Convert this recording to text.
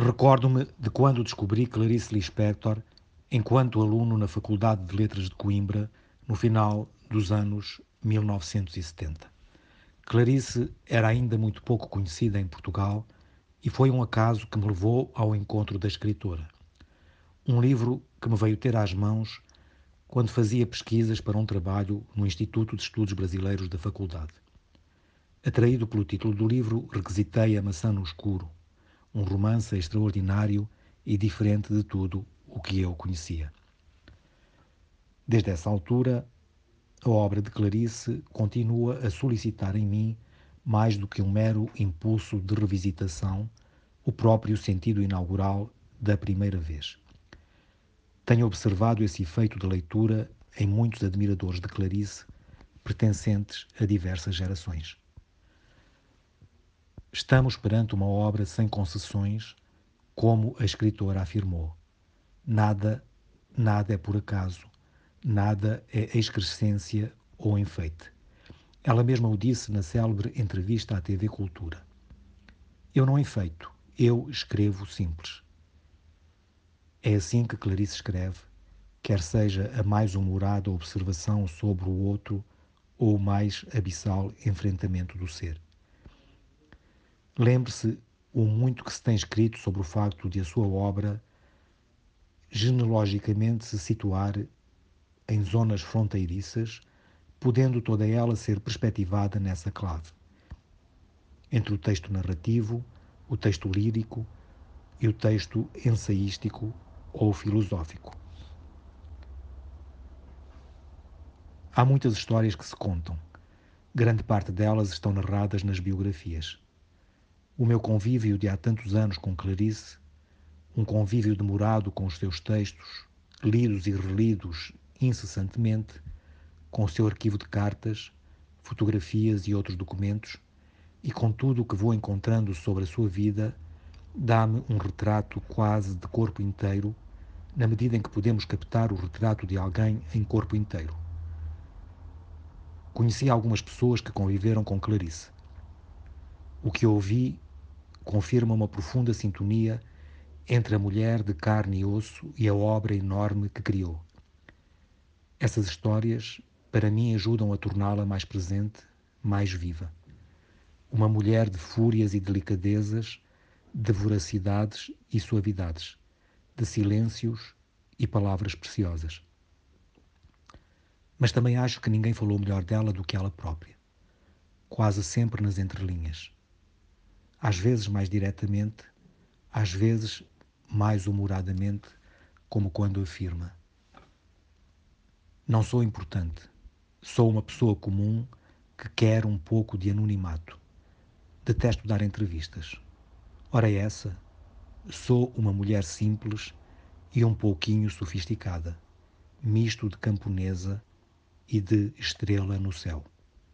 Recordo-me de quando descobri Clarice Lispector enquanto aluno na Faculdade de Letras de Coimbra no final dos anos 1970. Clarice era ainda muito pouco conhecida em Portugal e foi um acaso que me levou ao encontro da escritora. Um livro que me veio ter às mãos quando fazia pesquisas para um trabalho no Instituto de Estudos Brasileiros da Faculdade. Atraído pelo título do livro, requisitei A Maçã no Escuro, um romance extraordinário e diferente de tudo o que eu conhecia. Desde essa altura, a obra de Clarice continua a solicitar em mim, mais do que um mero impulso de revisitação, o próprio sentido inaugural da primeira vez. Tenho observado esse efeito de leitura em muitos admiradores de Clarice, pertencentes a diversas gerações. Estamos perante uma obra sem concessões, como a escritora afirmou. Nada, nada é por acaso, nada é excrescência ou enfeite. Ela mesma o disse na célebre entrevista à TV Cultura. Eu não enfeito, eu escrevo simples. É assim que Clarice escreve, quer seja a mais humorada observação sobre o outro ou o mais abissal enfrentamento do ser. Lembre-se o muito que se tem escrito sobre o facto de a sua obra genealogicamente se situar em zonas fronteiriças, podendo toda ela ser perspectivada nessa clave. Entre o texto narrativo, o texto lírico e o texto ensaístico ou filosófico. Há muitas histórias que se contam. Grande parte delas estão narradas nas biografias. O meu convívio de há tantos anos com Clarice, um convívio demorado com os seus textos, lidos e relidos incessantemente, com o seu arquivo de cartas, fotografias e outros documentos, e com tudo o que vou encontrando sobre a sua vida, dá-me um retrato quase de corpo inteiro, na medida em que podemos captar o retrato de alguém em corpo inteiro. Conheci algumas pessoas que conviveram com Clarice. O que ouvi confirma uma profunda sintonia entre a mulher de carne e osso e a obra enorme que criou. Essas histórias, para mim, ajudam a torná-la mais presente, mais viva. Uma mulher de fúrias e delicadezas, de voracidades e suavidades, de silêncios e palavras preciosas. Mas também acho que ninguém falou melhor dela do que ela própria, quase sempre nas entrelinhas às vezes mais diretamente, às vezes mais humoradamente, como quando afirma: Não sou importante, sou uma pessoa comum que quer um pouco de anonimato. Detesto dar entrevistas. Ora, essa, sou uma mulher simples e um pouquinho sofisticada, misto de camponesa e de estrela no céu.